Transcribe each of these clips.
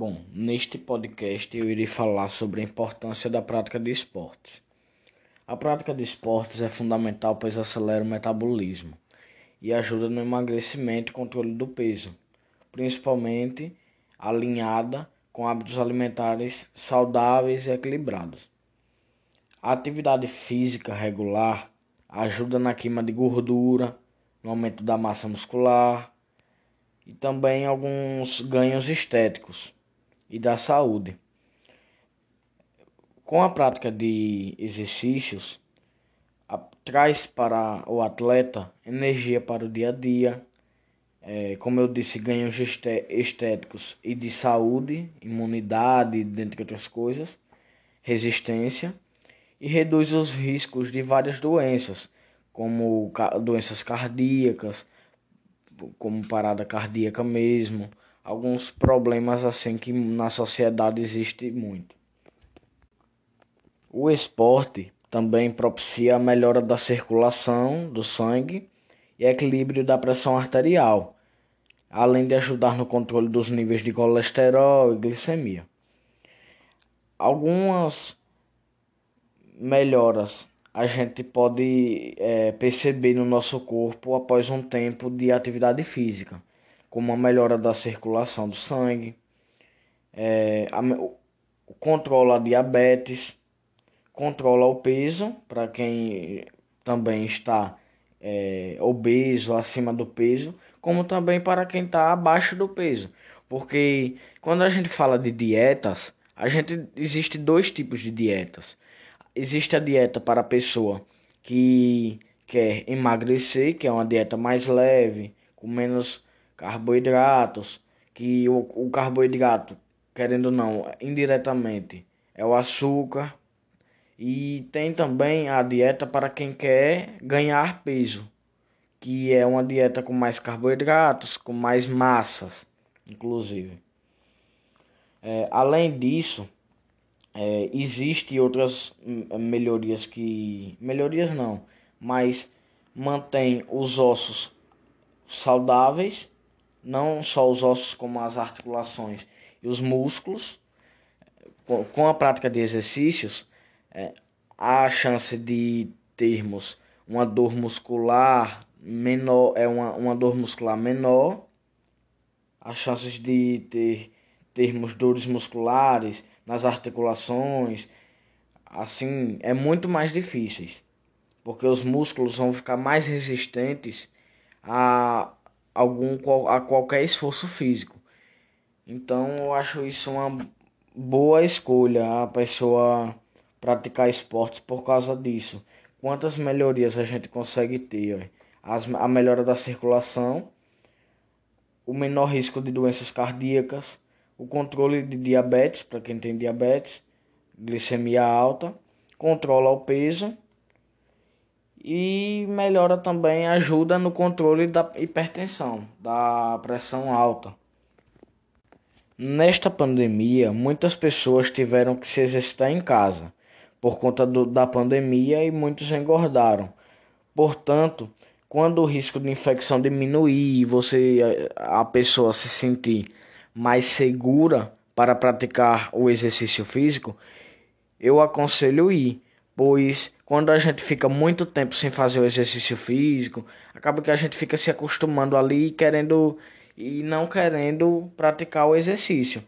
Bom, neste podcast eu irei falar sobre a importância da prática de esportes. A prática de esportes é fundamental pois acelera o metabolismo e ajuda no emagrecimento e controle do peso, principalmente alinhada com hábitos alimentares saudáveis e equilibrados. A atividade física regular ajuda na queima de gordura, no aumento da massa muscular e também alguns ganhos estéticos e da saúde. Com a prática de exercícios, a, traz para o atleta energia para o dia a dia, é, como eu disse, ganhos estéticos e de saúde, imunidade, dentre outras coisas, resistência, e reduz os riscos de várias doenças, como doenças cardíacas, como parada cardíaca mesmo, alguns problemas assim que na sociedade existe muito. O esporte também propicia a melhora da circulação do sangue e equilíbrio da pressão arterial, além de ajudar no controle dos níveis de colesterol e glicemia. Algumas melhoras a gente pode é, perceber no nosso corpo após um tempo de atividade física como a melhora da circulação do sangue, é, a, controla a diabetes, controla o peso para quem também está é, obeso, acima do peso, como também para quem está abaixo do peso. Porque quando a gente fala de dietas, a gente existe dois tipos de dietas. Existe a dieta para a pessoa que quer emagrecer, que é uma dieta mais leve, com menos carboidratos, que o, o carboidrato, querendo ou não, indiretamente é o açúcar. E tem também a dieta para quem quer ganhar peso, que é uma dieta com mais carboidratos, com mais massas, inclusive. É, além disso, é, existe outras melhorias que melhorias não, mas mantém os ossos saudáveis não só os ossos, como as articulações e os músculos. Com a prática de exercícios, é, há a chance de termos uma dor muscular menor, é uma, uma dor muscular menor, as chances de ter termos dores musculares nas articulações, assim, é muito mais difíceis, porque os músculos vão ficar mais resistentes a algum a qualquer esforço físico. Então eu acho isso uma boa escolha a pessoa praticar esportes por causa disso. Quantas melhorias a gente consegue ter? As, a melhora da circulação, o menor risco de doenças cardíacas, o controle de diabetes, para quem tem diabetes, glicemia alta, controla o peso e melhora também, ajuda no controle da hipertensão, da pressão alta. Nesta pandemia, muitas pessoas tiveram que se exercitar em casa por conta do, da pandemia e muitos engordaram. Portanto, quando o risco de infecção diminuir e você a pessoa se sentir mais segura para praticar o exercício físico, eu aconselho ir pois quando a gente fica muito tempo sem fazer o exercício físico, acaba que a gente fica se acostumando ali querendo e não querendo praticar o exercício.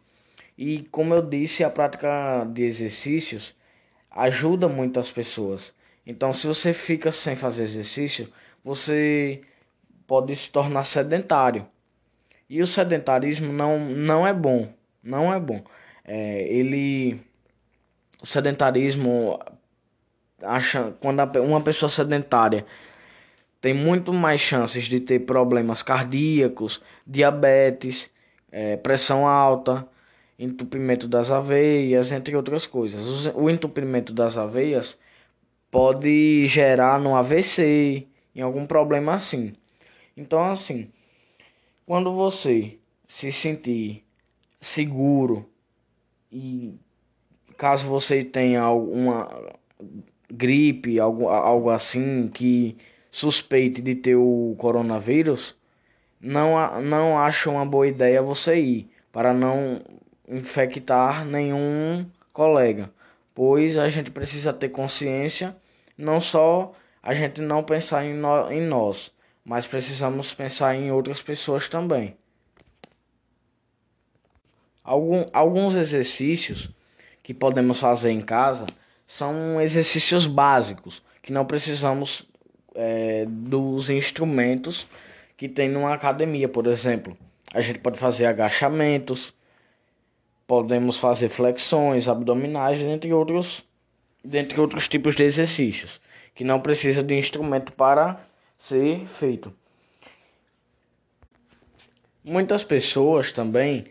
E como eu disse, a prática de exercícios ajuda muito as pessoas. Então, se você fica sem fazer exercício, você pode se tornar sedentário. E o sedentarismo não, não é bom. Não é bom. É, ele. O sedentarismo acha, quando uma pessoa sedentária tem muito mais chances de ter problemas cardíacos, diabetes, é, pressão alta, entupimento das aveias, entre outras coisas. O entupimento das aveias pode gerar no AVC, em algum problema assim. Então, assim, quando você se sentir seguro e caso você tenha alguma gripe, algo, algo assim, que suspeite de ter o coronavírus, não, não acho uma boa ideia você ir, para não infectar nenhum colega, pois a gente precisa ter consciência, não só a gente não pensar em, no, em nós, mas precisamos pensar em outras pessoas também. Algum, alguns exercícios que podemos fazer em casa são exercícios básicos, que não precisamos é, dos instrumentos que tem numa academia, por exemplo. A gente pode fazer agachamentos, podemos fazer flexões, abdominais, entre outros, dentre outros tipos de exercícios, que não precisa de instrumento para ser feito. Muitas pessoas também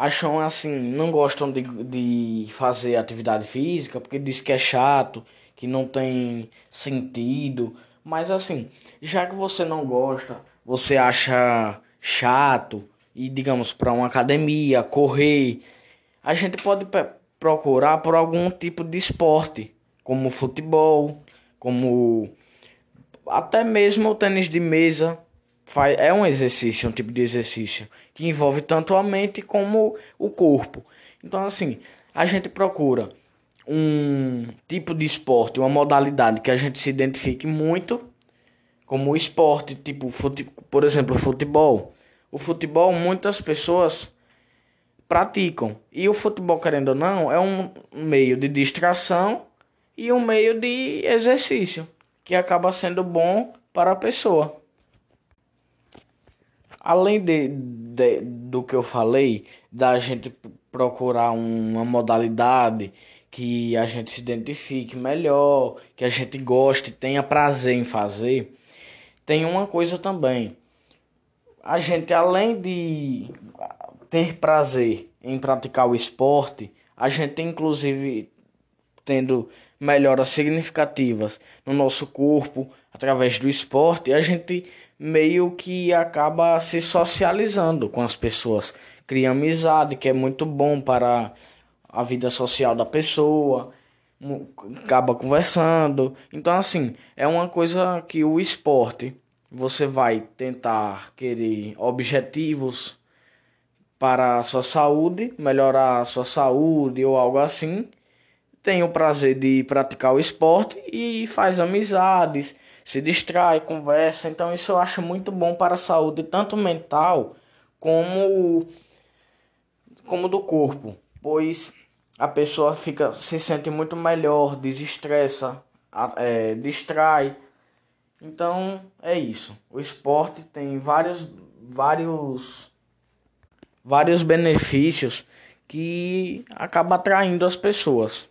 acham assim, não gostam de, de fazer atividade física porque diz que é chato, que não tem sentido. Mas assim, já que você não gosta, você acha chato e digamos para uma academia, correr, a gente pode procurar por algum tipo de esporte, como futebol, como até mesmo o tênis de mesa, faz, é um exercício, um tipo de exercício que envolve tanto a mente como o corpo. Então, assim, a gente procura um tipo de esporte, uma modalidade que a gente se identifique muito, como o esporte, tipo, fute, por exemplo, futebol. O futebol, muitas pessoas praticam. E o futebol, querendo ou não, é um meio de distração e um meio de exercício, que acaba sendo bom para a pessoa além de, de, do que eu falei, da gente procurar uma modalidade que a gente se identifique melhor, que a gente goste, tenha prazer em fazer, tem uma coisa também. A gente, além de ter prazer em praticar o esporte, a gente, inclusive, tendo melhoras significativas no nosso corpo através do esporte, a gente meio que acaba se socializando com as pessoas, cria amizade, que é muito bom para a vida social da pessoa, acaba conversando. Então, assim, é uma coisa que o esporte você vai tentar querer objetivos para a sua saúde, melhorar a sua saúde ou algo assim. Tem o prazer de praticar o esporte e faz amizades se distrai, conversa. Então isso eu acho muito bom para a saúde tanto mental como como do corpo, pois a pessoa fica se sente muito melhor, desestressa, é, distrai. Então é isso. O esporte tem vários vários vários benefícios que acaba atraindo as pessoas.